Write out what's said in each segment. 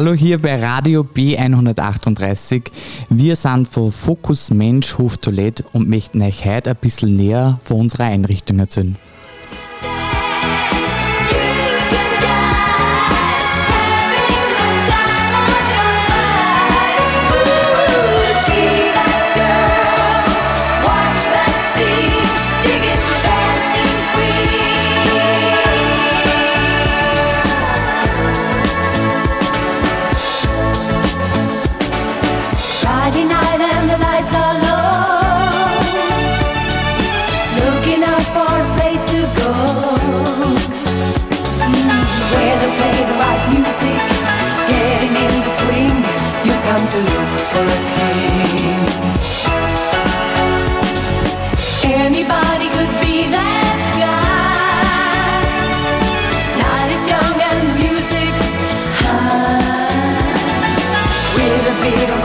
Hallo hier bei Radio B138. Wir sind von Fokus Mensch Hoftoilette und möchten euch heute ein bisschen näher von unserer Einrichtung erzählen. light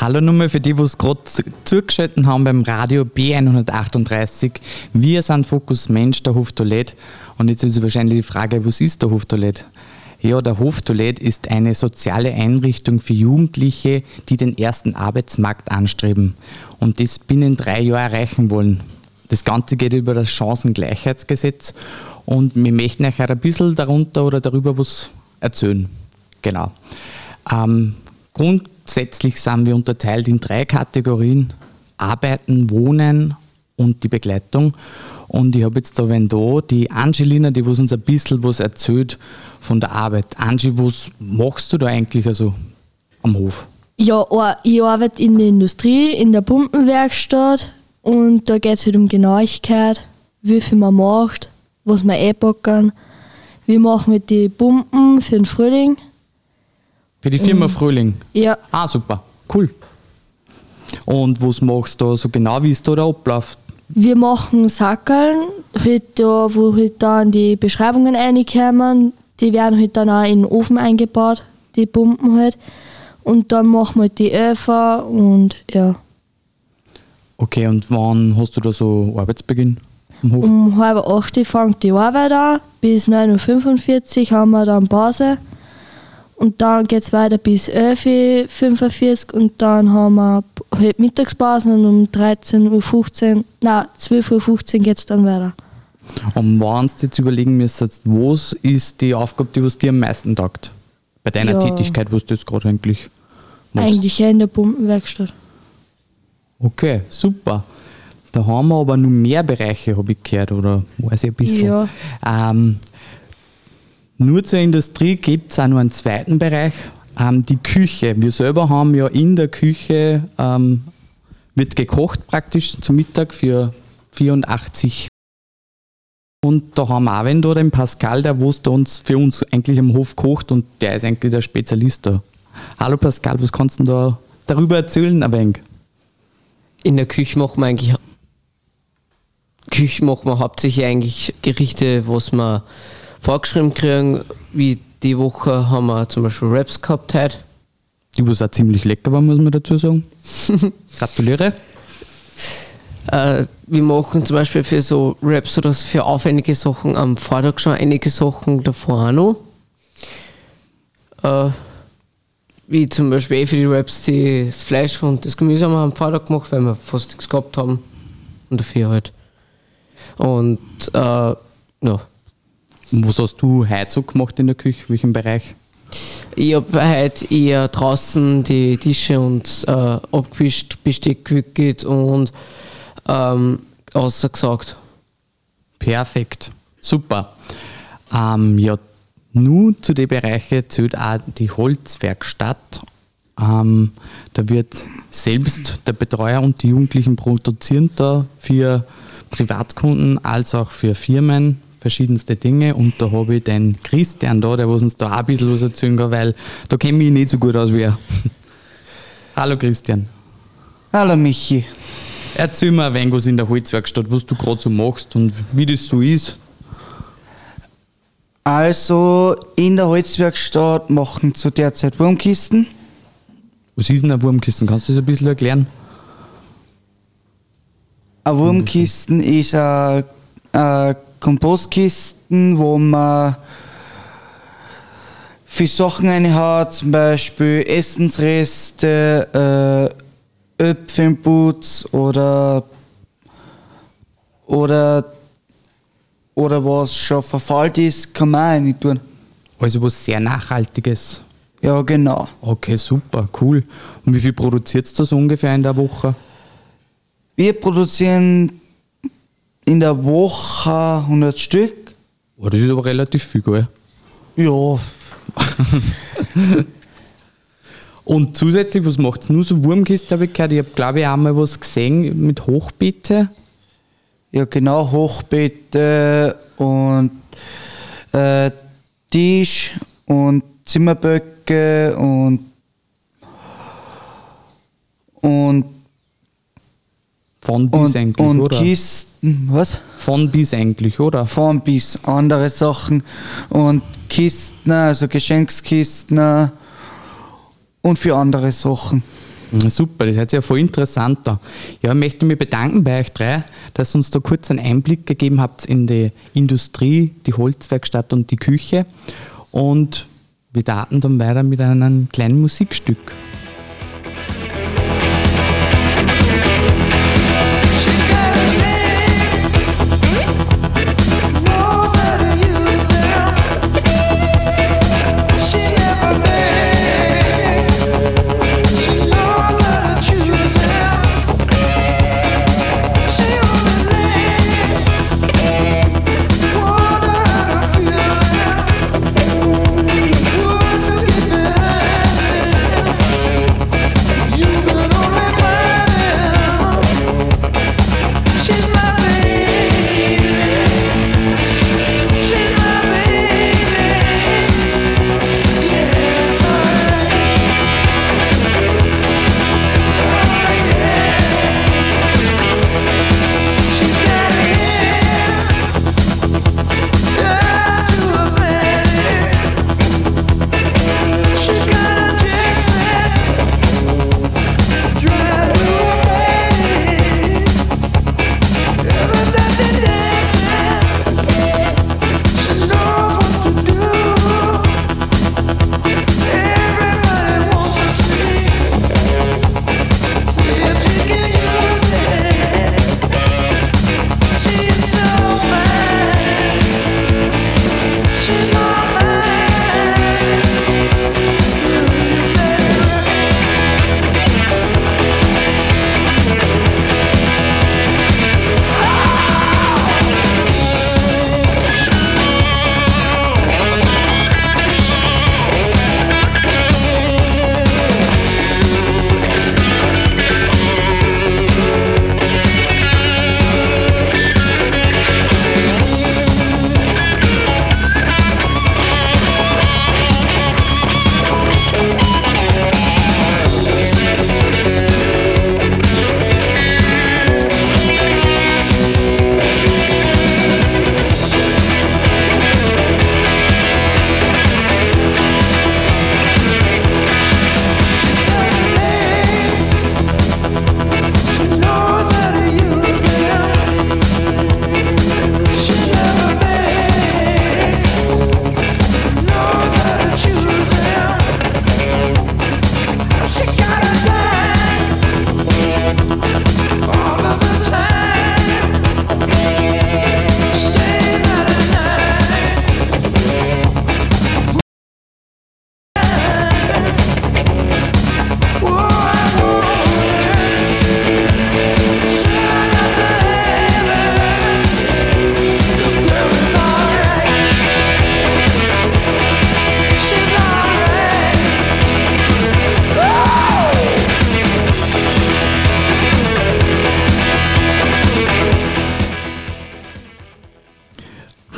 Hallo nochmal für die, die es gerade zugeschaltet haben beim Radio B138. Wir sind Fokus Mensch, der Hoftoilette. Und jetzt ist wahrscheinlich die Frage, was ist der Hoftoilette? Ja, der Hoftoilette ist eine soziale Einrichtung für Jugendliche, die den ersten Arbeitsmarkt anstreben und das binnen drei Jahren erreichen wollen. Das Ganze geht über das Chancengleichheitsgesetz und wir möchten euch ein bisschen darunter oder darüber was erzählen. Genau. Ähm, Grund Grundsätzlich sind wir unterteilt in drei Kategorien: Arbeiten, Wohnen und die Begleitung. Und ich habe jetzt da, wenn da die Angelina, die uns ein bisschen was erzählt von der Arbeit. Angie, was machst du da eigentlich also am Hof? Ja, ich arbeite in der Industrie, in der Pumpenwerkstatt und da geht es halt um Genauigkeit, wie viel man macht, was wir einpacken. Wir machen mit die Pumpen für den Frühling für die Firma mhm. Frühling? Ja. Ah, super. Cool. Und was machst du da so genau? Wie ist da der Ablauf? Wir machen Sackeln, halt da, wo halt dann die Beschreibungen reinkommen. Die werden halt dann auch in den Ofen eingebaut, die Pumpen halt. Und dann machen wir halt die Öfer und ja. Okay, und wann hast du da so Arbeitsbeginn? Um halb acht fängt die Arbeit an, bis 9.45 Uhr haben wir dann Pause. Und dann geht es weiter bis 11.45 Uhr und dann haben wir halt Mittagspause und um 13.15 Uhr, nein, 12.15 Uhr geht es dann weiter. Und wenn du jetzt überlegen müsstest, was ist die Aufgabe, die was dir am meisten taugt? Bei deiner ja. Tätigkeit, was du jetzt gerade eigentlich machst? Eigentlich ja in der Pumpenwerkstatt. Okay, super. Da haben wir aber noch mehr Bereiche, habe ich gehört, oder weiß ich ein bisschen. Ja. Ähm, nur zur Industrie gibt es auch noch einen zweiten Bereich, ähm, die Küche. Wir selber haben ja in der Küche, ähm, wird gekocht praktisch zum Mittag für 84 und da haben wir auch wenn da den Pascal, der uns für uns eigentlich am Hof kocht und der ist eigentlich der Spezialist da. Hallo Pascal, was kannst du da darüber erzählen ein wenig? In der Küche machen wir eigentlich Küche machen wir hauptsächlich eigentlich Gerichte, was man vorgeschrieben kriegen, wie die Woche haben wir zum Beispiel Raps gehabt heute. Die was auch ziemlich lecker war, muss man dazu sagen. Gratuliere. Äh, wir machen zum Beispiel für so Raps oder für aufwendige Sachen am Vortag schon einige Sachen davor auch noch. Äh, wie zum Beispiel eh für die Raps die, das Fleisch und das Gemüse haben wir am Vortag gemacht, weil wir fast nichts gehabt haben. Und dafür halt. Und äh, ja, Was hast du heute so gemacht in der Küche? Welchen Bereich? Ich habe heute eher draußen die Tische und äh, abgewischt, Besteck gewickelt und ähm, ausgesagt. Perfekt. Super. Ähm, ja, nun zu den Bereichen zählt auch die Holzwerkstatt. Ähm, da wird selbst der Betreuer und die Jugendlichen produzieren da für Privatkunden als auch für Firmen verschiedenste Dinge. Und da habe ich den Christian da, der uns da auch ein bisschen was erzählen kann, weil da kenne ich mich nicht so gut aus wie er. Hallo Christian. Hallo Michi. Erzähl mir ein wenig was in der Holzwerkstatt, was du gerade so machst und wie das so ist. Also in der Holzwerkstatt machen zu der Zeit Wurmkisten. Was ist denn ein Wurmkissen? Kannst du das ein bisschen erklären? Eine Wurmkisten ist eine, eine Kompostkisten, wo man für Sachen eine hat, zum Beispiel Essensreste, äh, Öpfenputz oder oder oder was schon verfault ist, kann man auch rein tun. Also was sehr Nachhaltiges. Ja, genau. Okay, super, cool. Und wie viel produziert es das ungefähr in der Woche? Wir produzieren in der Woche 100 Stück. Oh, das ist aber relativ viel, gell? Ja, Und zusätzlich, was macht es nur so Wurmkiste, habe ich gehört. Ich habe, glaube ich, auch mal was gesehen mit Hochbeete. ja genau, Hochbeete und äh, Tisch und Zimmerböcke und und, Von bis und, eigentlich, und oder? Kisten, was? Von bis eigentlich, oder? Von bis andere Sachen und Kisten, also Geschenkskisten und für andere Sachen. Ja, Super, das hört sich ja voll interessant an. Ja, ich möchte mich bedanken bei euch drei, dass ihr uns da kurz einen Einblick gegeben habt in die Industrie, die Holzwerkstatt und die Küche. Und wir starten dann weiter mit einem kleinen Musikstück.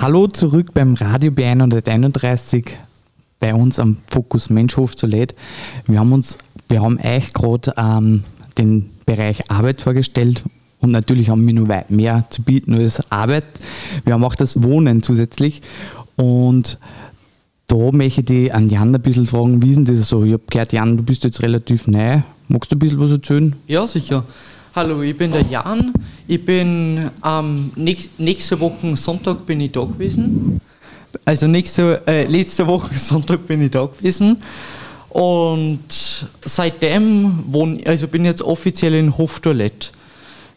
Hallo zurück beim Radio B131 bei uns am Fokus Menschhof zu Led. Wir haben uns, wir haben euch gerade ähm, den Bereich Arbeit vorgestellt und natürlich haben wir noch weit mehr zu bieten als Arbeit. Wir haben auch das Wohnen zusätzlich und da möchte ich an Jan ein bisschen fragen, wie ist denn das so? Ich habe gehört, Jan, du bist jetzt relativ neu. Magst du ein bisschen was erzählen? Ja, sicher. Hallo, ich bin der Jan. Ich bin nächst, nächste Woche Sonntag bin ich da gewesen. Also nächste, äh, letzte Woche Sonntag bin ich da gewesen. Und seitdem wohne, also bin jetzt offiziell in Hoftoilette.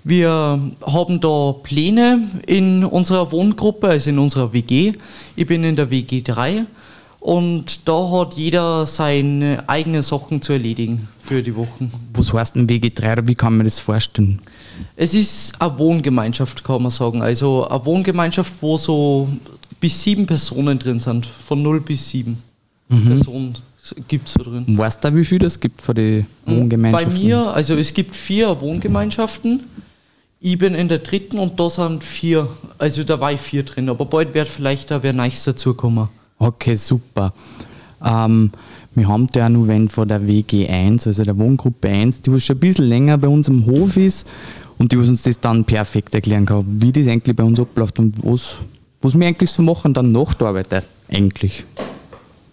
Wir haben da Pläne in unserer Wohngruppe, also in unserer WG. Ich bin in der WG 3 und da hat jeder seine eigenen Sachen zu erledigen für die Wochen. Was heißt denn WG3 oder wie kann man das vorstellen? Es ist eine Wohngemeinschaft, kann man sagen. Also eine Wohngemeinschaft, wo so bis sieben Personen drin sind. Von 0 bis 7 Personen gibt es da drin. Weißt du, wie viel das gibt für die Wohngemeinschaften? Bei mir, also es gibt vier Wohngemeinschaften. Ich bin in der dritten und da sind vier, also da war ich vier drin. Aber bald wird vielleicht da wer Neues dazukommen. Okay, super. Ähm, wir haben da ja nur wenn von der WG1, also der Wohngruppe 1, die was schon ein bisschen länger bei uns im Hof ist und die was uns das dann perfekt erklären kann, wie das eigentlich bei uns abläuft und was, was wir eigentlich so machen dann nach der Arbeit eigentlich.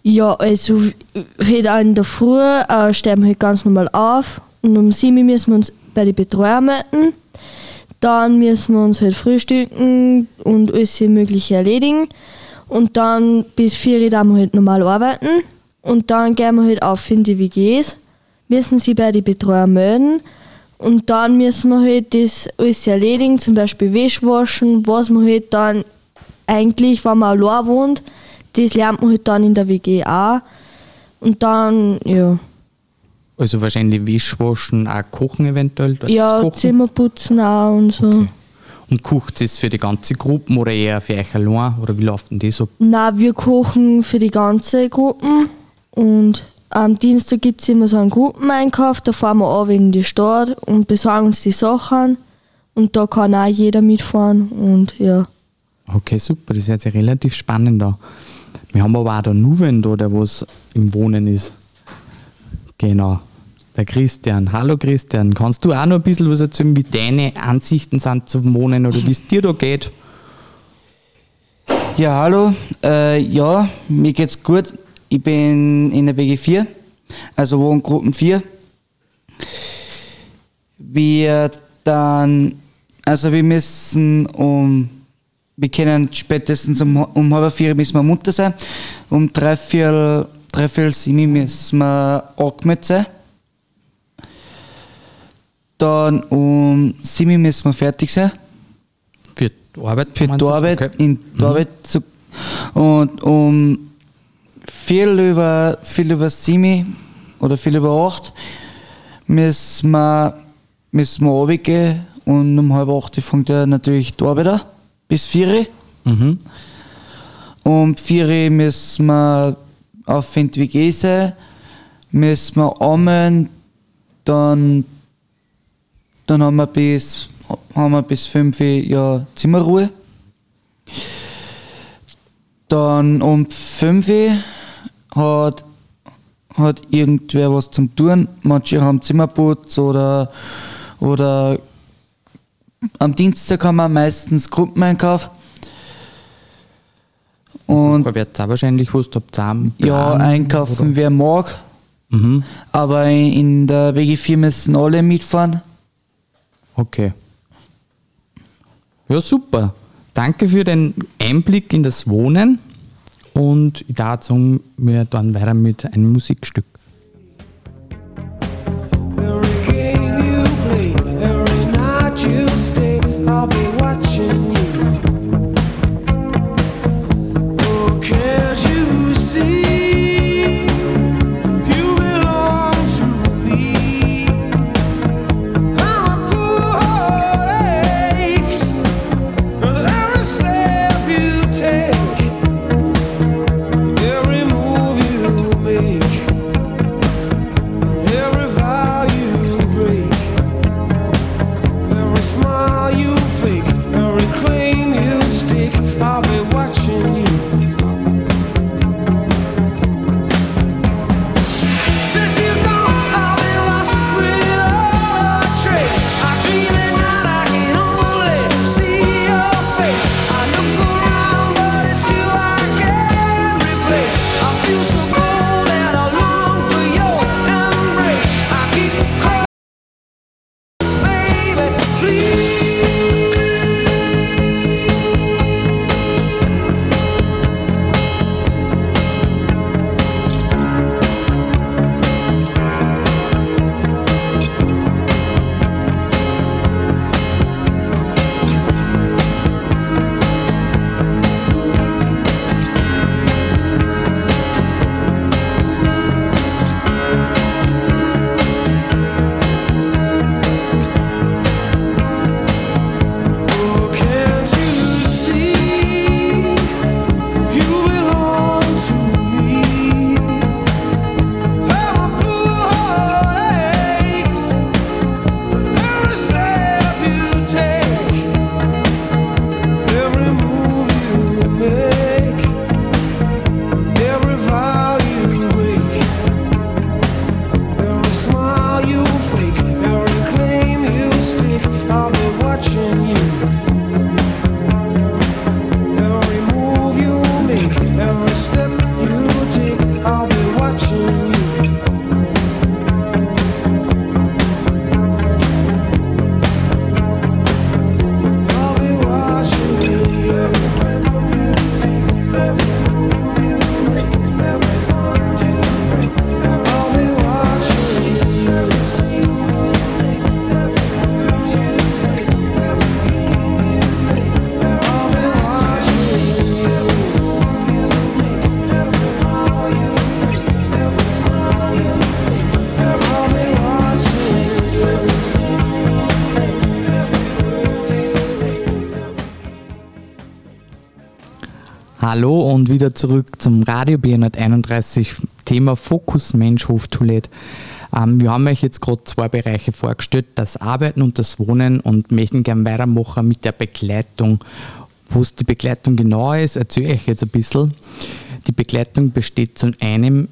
Ja, also halt auch in der Früh äh, stehen wir halt ganz normal auf und um 7 Uhr müssen wir uns bei den Betreuern melden. Dann müssen wir uns halt frühstücken und alles Mögliche erledigen. Und dann bis 4 Uhr dann wir halt normal arbeiten. Und dann gehen wir halt auf in die WGs, müssen sie bei den Betreuern melden. Und dann müssen wir halt das alles erledigen, zum Beispiel Wäsche waschen, was man halt dann eigentlich, wenn man allein wohnt, das lernt man halt dann in der WG auch. Und dann, ja, Also wahrscheinlich Wäsche waschen, auch kochen eventuell. ja. Zimmer putzen auch und so. Okay. Und kocht es für die ganze Gruppe oder eher für euch allein? Oder wie läuft denn das ab? Na, wir kochen für die ganze Gruppen und am Dienstag gibt es immer so einen Gruppeneinkauf, da fahren wir auch in die Stadt und besorgen uns die Sachen und da kann auch jeder mitfahren und ja. Okay, super, das ist jetzt ja relativ spannend da. Wir haben aber auch den Nuven da, der was im Wohnen ist. Genau, der Christian. Hallo Christian, kannst du auch noch ein bisschen was erzählen, wie deine Ansichten sind zum Wohnen oder wie es dir da geht? Ja, hallo. Äh, ja, mir geht's gut. Ich bin in der WG 4, also Wohngruppen 4. Wir dann, also wir müssen um, wir können spätestens um, um halb vier müssen wir munter sein. Um drei, vier, drei, vier, sieben müssen wir angemeldet sein. Dann um sieben müssen wir fertig sein Für die Arbeit? für die? Arbeit, Okay. in die Arbeit zu, und um viel über, viel über sieben oder viel über acht müssen wir, müssen wir runtergehen und um halb acht fängt ja natürlich die Arbeit an, bis vier. Mhm. Um vier Uhr müssen wir auf sein, müssen wir anmelden, dann, dann haben wir bis, haben wir bis fünf Uhr ja Zimmerruhe. Dann um fünf Uhr hat, hat irgendwer was zum tun. Manche haben Zimmerputz oder, oder am Dienstag haben wir meistens Gruppeneinkauf. Und Da wird es auch wahrscheinlich was, habt einen ja, einkaufen oder? wer mag, Mhm. aber in der WG4 müssen alle mitfahren. Okay. Ja, super. Danke für den Einblick in das Wohnen und darf sagen, wir dann weiter mit einem Musikstück. Every game you play, every night you stay, I'll be Hallo und wieder zurück zum Radio B131, Thema Fokus Mensch Hoftoilette. Ähm, wir haben euch jetzt gerade zwei Bereiche vorgestellt, das Arbeiten und das Wohnen und möchten gerne weitermachen mit der Begleitung. Wo es die Begleitung genau ist, erzähle ich jetzt ein bisschen. Die Begleitung besteht zum einen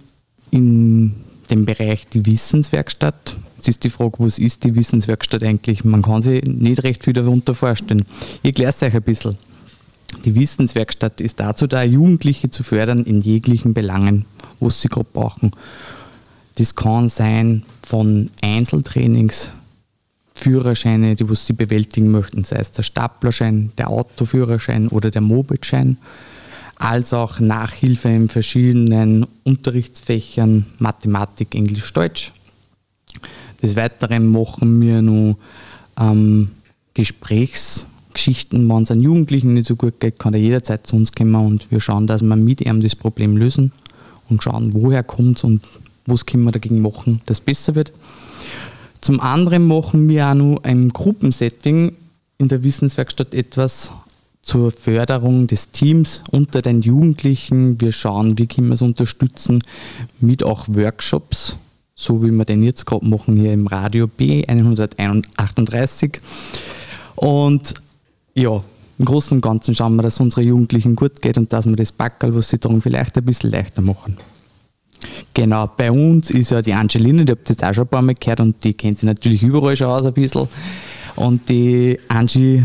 in dem Bereich die Wissenswerkstatt. Jetzt ist die Frage, was ist die Wissenswerkstatt eigentlich? Man kann sich nicht recht viel darunter vorstellen. Ich erkläre es euch ein bisschen. Die Wissenswerkstatt ist dazu da, Jugendliche zu fördern in jeglichen Belangen, was sie gerade brauchen. Das kann sein von Einzeltrainings, Führerscheine, die was sie bewältigen möchten, sei es der Staplerschein, der Autoführerschein oder der Mopedschein, als auch Nachhilfe in verschiedenen Unterrichtsfächern Mathematik, Englisch, Deutsch. Des Weiteren machen wir noch ähm, Gesprächsgeschichten, wenn es einem Jugendlichen nicht so gut geht, kann er jederzeit zu uns kommen und wir schauen, dass wir mit ihm das Problem lösen und schauen, woher kommt es und was können wir dagegen machen, dass es besser wird. Zum anderen machen wir auch noch im Gruppensetting in der Wissenswerkstatt etwas zur Förderung des Teams unter den Jugendlichen. Wir schauen, wie können wir es unterstützen mit auch Workshops, so wie wir den jetzt gerade machen hier im Radio B 138. Und ja, im Großen und Ganzen schauen wir, dass es unsere Jugendlichen gut geht und dass wir das Backerl, was sie tragen, vielleicht ein bisschen leichter machen. Genau, bei uns ist ja die Angelina, die habt ihr jetzt auch schon ein paar Mal gehört und die kennt sich natürlich überall schon aus ein bisschen. Und die Angie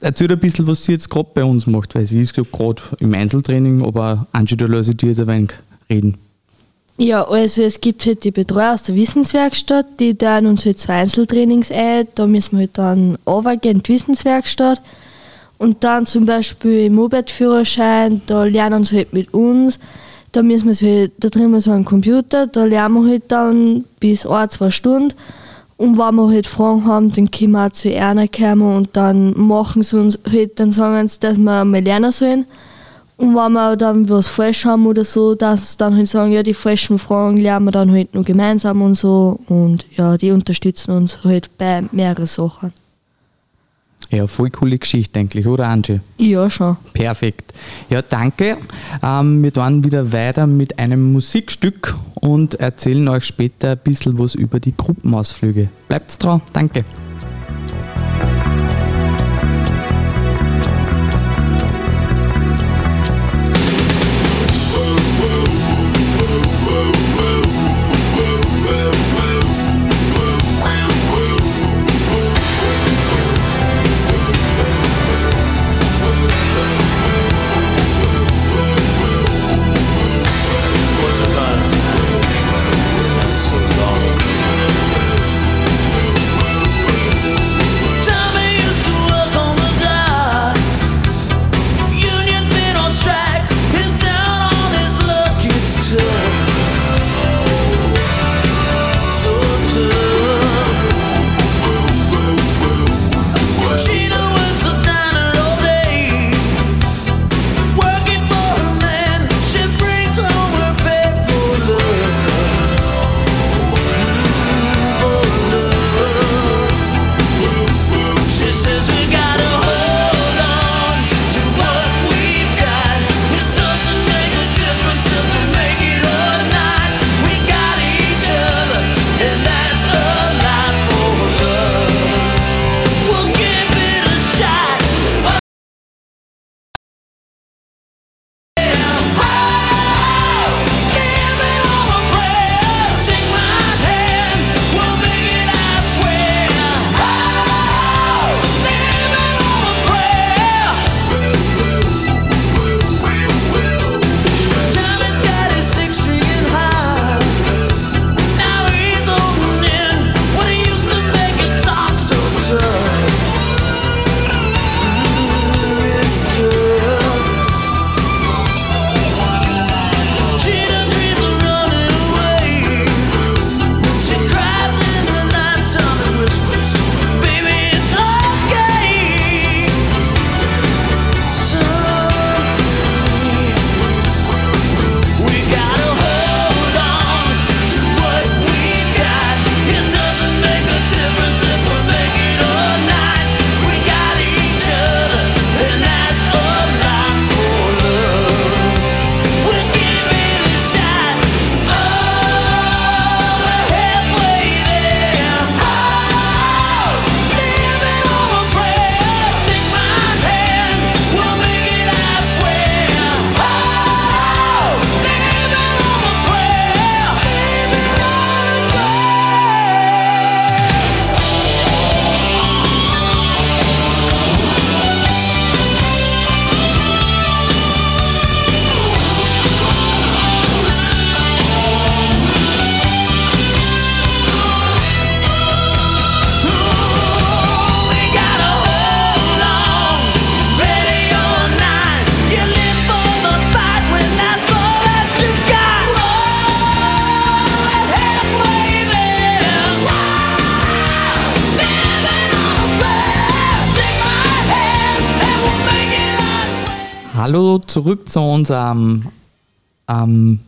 erzählt ein bisschen, was sie jetzt gerade bei uns macht, weil sie ist gerade im Einzeltraining, aber Angie, da lasse ich dir jetzt ein wenig reden. Ja, also es gibt halt die Betreuer aus der Wissenswerkstatt, die teilen uns halt zwei Einzeltrainings ein. Da müssen wir halt dann runtergehen in die Wissenswerkstatt. Und dann zum Beispiel im Moped-Führerschein, da lernen sie halt mit uns. Da müssen wir halt, da drin wir so einen Computer, da lernen wir halt dann bis ein, zwei Stunden. Und wenn wir halt Fragen haben, dann können wir auch zu einer kommen und dann machen sie uns halt, dann sagen sie, dass wir mal lernen sollen. Und wenn wir dann was falsch haben oder so, dass sie dann halt sagen, ja, die falschen Fragen lernen wir dann halt nur gemeinsam und so. Und ja, die unterstützen uns halt bei mehreren Sachen. Ja, voll coole Geschichte eigentlich, oder Angie? Ja, schon. Perfekt. Ja, danke. Ähm, wir dann wieder weiter mit einem Musikstück und erzählen euch später ein bisschen was über die Gruppenausflüge. Bleibt's dran. Danke. Hallo zurück zu unserem ähm,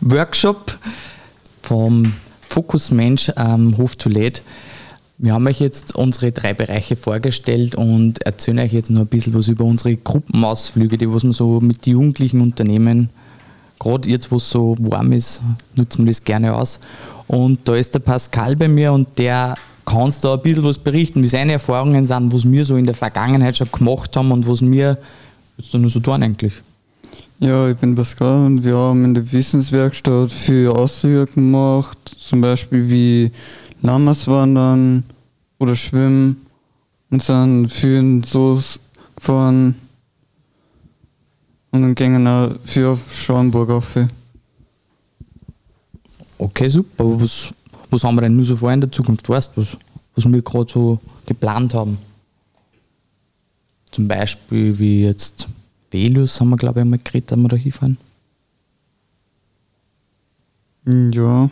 Workshop vom Fokus Mensch ähm, Hof Toilette. Wir haben euch jetzt unsere drei Bereiche vorgestellt und erzählen euch jetzt noch ein bisschen was über unsere Gruppenausflüge, die was wir so mit den Jugendlichen unternehmen. Gerade jetzt, wo es so warm ist, nutzen wir das gerne aus. Und da ist der Pascal bei mir und der kann uns da ein bisschen was berichten, wie seine Erfahrungen sind, was wir so in der Vergangenheit schon gemacht haben und was wir jetzt nur so tun eigentlich. Ja, ich bin Pascal und wir haben in der Wissenswerkstatt viele Ausflüge gemacht, zum Beispiel wie Lamas wandern oder schwimmen und sind viel in Soos gefahren und dann gingen auch viel auf Schauenburg auf. Okay, super. Was, was haben wir denn nur so vor in der Zukunft? Weißt du, was, was wir gerade so geplant haben? Zum Beispiel wie jetzt Velus haben wir, glaube ich, einmal geredet, dass wir da hinfahren. Ja,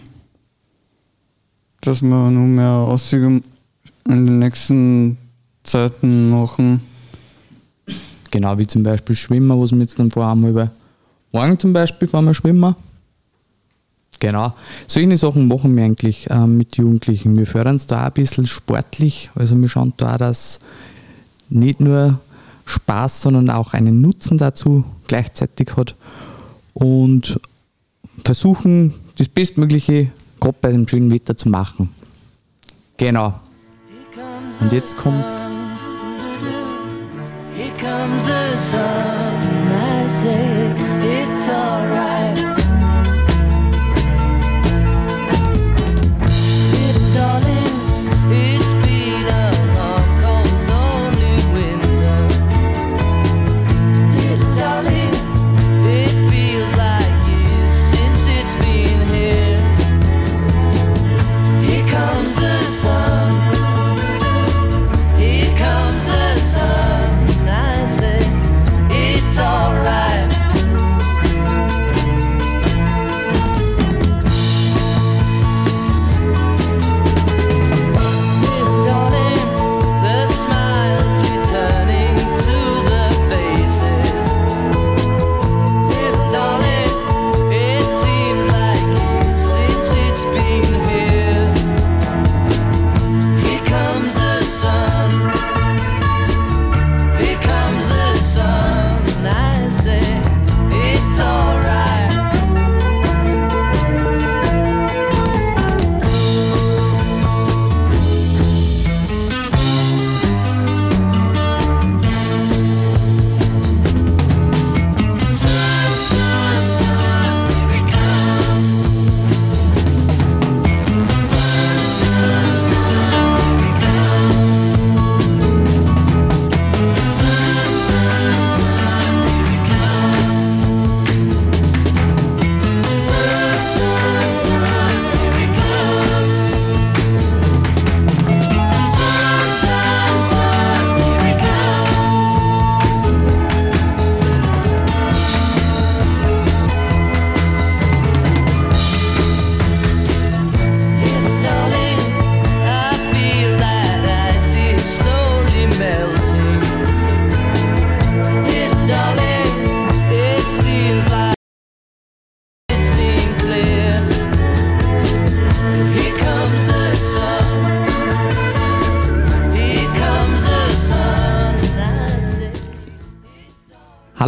dass wir noch mehr Ausflüge in den nächsten Zeiten machen. Genau, wie zum Beispiel Schwimmen, was wir jetzt dann vorhaben. Über morgen zum Beispiel fahren wir schwimmen. Genau. Solche Sachen machen wir eigentlich ähm, mit Jugendlichen. Wir fördern es da ein bisschen sportlich. Also wir schauen da dass nicht nur Spaß, sondern auch einen Nutzen dazu gleichzeitig hat. Und versuchen, das Bestmögliche gerade bei dem schönen Wetter zu machen. Genau. Und jetzt kommt Here comes the sun, I say it's alright.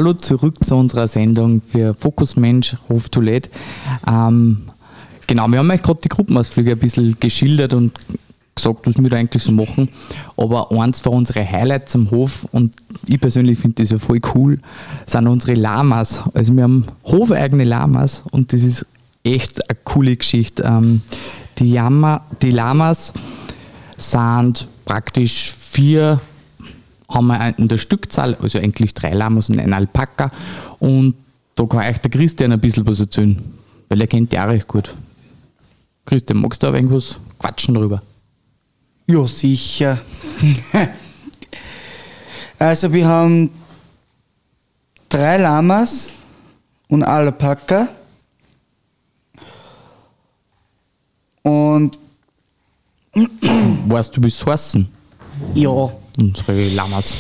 Hallo zurück zu unserer Sendung für Fokus Mensch, Hof Toilette. Ähm, genau, wir haben euch gerade die Gruppenausflüge ein bisschen geschildert und gesagt, was wir da eigentlich so machen. Aber eins von unseren Highlights am Hof, und ich persönlich finde das ja voll cool, sind unsere Lamas. Also wir haben hofeigene Lamas und das ist echt eine coole Geschichte. Ähm, die, Yama, die Lamas sind praktisch vier haben wir in der Stückzahl, also eigentlich drei Lamas und ein Alpaka. Und da kann euch der Christian ein bisschen was erzählen, weil er kennt die auch recht gut. Christian, magst du da irgendwas quatschen drüber? Ja, sicher. also wir haben drei Lamas und Alpaka. Und Weißt du, wie es heißen? ja, Unsere Lamas.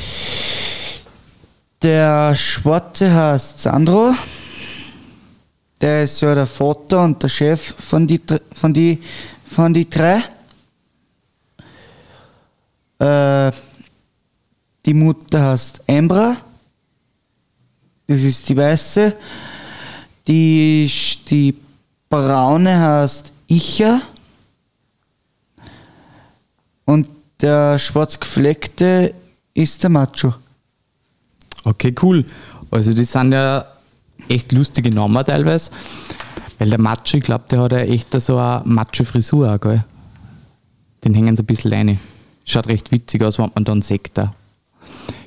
Der Schwarze heißt Sandro. Der ist ja der Vater und der Chef von die, von die, von die drei. Äh, die Mutter heißt Embra. Das ist die Weiße. Die, die Braune heißt Icha. Und der schwarz gefleckte ist der Macho. Okay, cool. Also das sind ja echt lustige Namen teilweise. Weil der Macho, ich glaube, der hat ja echt so eine Macho-Frisur auch, gell? Den hängen sie ein bisschen rein. Schaut recht witzig aus, wenn man dann sieht. da.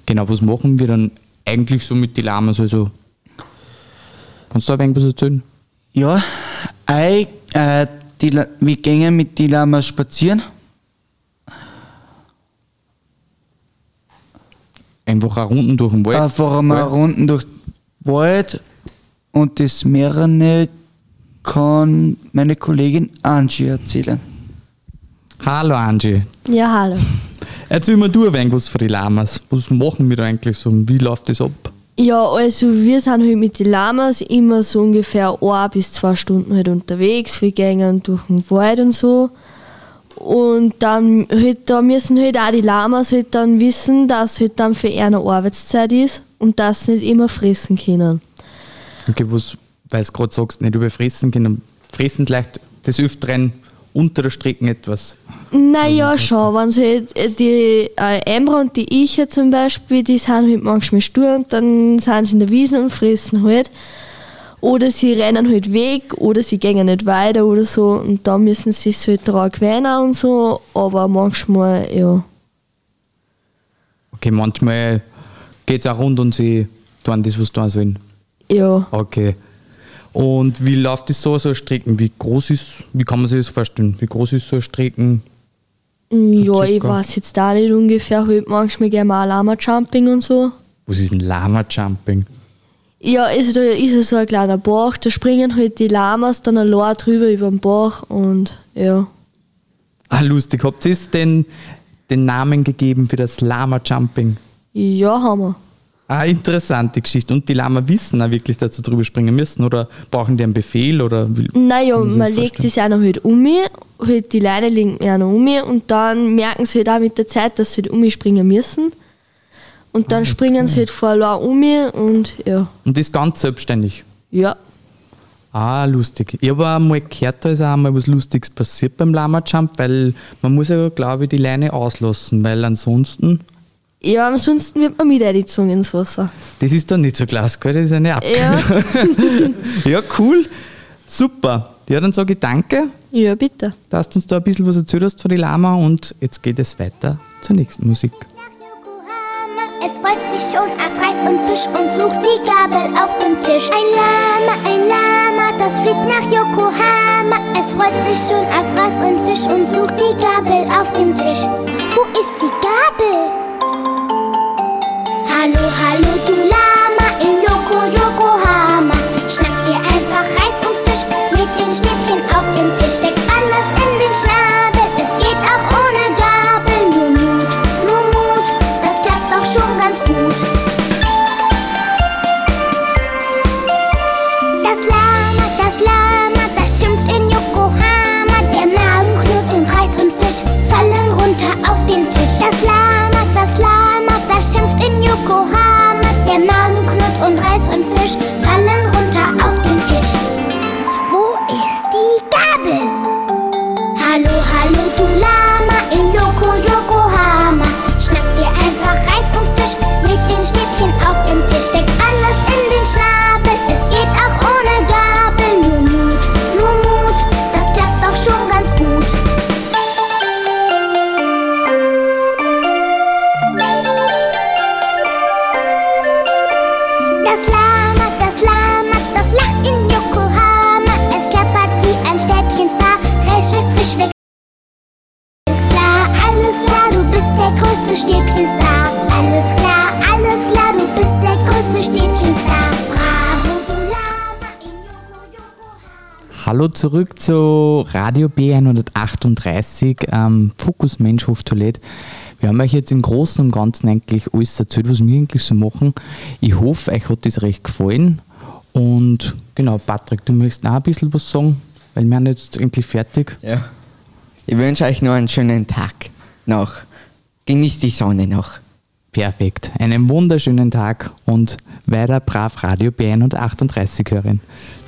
Genau, was machen wir dann eigentlich so mit den Lamas? Also, kannst du da ein wenig was erzählen? Ja, ei, äh, die, wir gehen mit den Lama spazieren. Einfach eine Runden durch den Wald. Einfach einmal Wald. Runden durch den Wald und das mehrere kann meine Kollegin Angie erzählen. Hallo Angie. Ja, hallo. Erzähl mir du ein wenig was von den Lamas. Was machen wir da eigentlich so? und Wie läuft das ab? Ja, also wir sind halt mit den Lamas immer so ungefähr ein bis zwei Stunden halt unterwegs. Wir gehen durch den Wald und so. Und dann halt, da müssen halt auch die Lamas halt dann wissen, dass halt dann für eine Arbeitszeit ist und dass sie nicht immer fressen können. Okay, was, weil du gerade sagst, nicht überfressen können, fressen sie leicht des Öfteren unter der Strecke etwas. Naja, schon, wenn sie halt, äh, die äh, Emra und die Iche zum Beispiel, die sind halt manchmal stur und dann sind sie in der Wiese und fressen halt. Oder sie rennen halt weg oder sie gehen nicht weiter oder so und da müssen sie sich halt daran gewöhnen und so, aber manchmal, ja. Okay, manchmal geht es auch rund und sie tun das, was sie tun sollen. Ja, Okay. Und wie läuft das so, so eine Strecken? Wie groß ist, wie kann man sich das vorstellen? Wie groß ist so eine Strecken? Mm, ja, ich circa. weiß jetzt da nicht ungefähr, halt manchmal gehen wir auch Lama-Jumping und so. Was ist ein Lama-Jumping? Ja, also da ist ja so ein kleiner Bach, da springen halt die Lamas dann allein drüber über den Bach und ja. Ah, lustig. Habt ihr den, den Namen gegeben für das Lama-Jumping? Ja, haben wir. Ah, interessante Geschichte. Und die Lama wissen auch wirklich, dass sie drüber springen müssen? Oder brauchen die einen Befehl? Oder Naja, man das legt vorstellen? das auch noch halt um, halt die Leine legen ja noch um und dann merken sie halt auch mit der Zeit, dass sie halt umspringen müssen. Und dann springen sie halt vor allein um und ja. Und das ganz selbstständig? Ja. Ah, lustig. Ich habe einmal gehört, da ist auch einmal was Lustiges passiert beim Lama Jump, weil man muss ja, glaube ich, die Leine auslassen, weil ansonsten, Ja, ansonsten wird man mit eingezogen ins Wasser. das ist dann nicht so glasgold, das ist eine Ab. Ja, Ja, cool. Super. Ja, dann sage ich danke, ja bitte. dass du uns da ein bisschen was erzählt hast von den Lama und jetzt geht es weiter zur nächsten Musik. Es freut sich schon auf Reis und Fisch und sucht die Gabel auf dem Tisch. Ein Lama, ein Lama, das fliegt nach Yokohama. Es freut sich schon auf Reis und Fisch und sucht die Gabel auf dem Tisch. Wo ist die Gabel? Hallo, hallo, du Lama in Yoko, Yokohama. Schnapp dir einfach und zurück zu Radio B138, ähm, Fokus Mensch Hoftoilette. Wir haben euch jetzt im Großen und Ganzen eigentlich alles erzählt, was wir eigentlich so machen. Ich hoffe, euch hat das recht gefallen. Und genau, Patrick, du möchtest auch ein bisschen was sagen, weil wir sind jetzt endlich fertig. Ja. Ich wünsche euch noch einen schönen Tag noch. Genießt die Sonne noch. Perfekt. Einen wunderschönen Tag und weiter brav Radio B138 hören.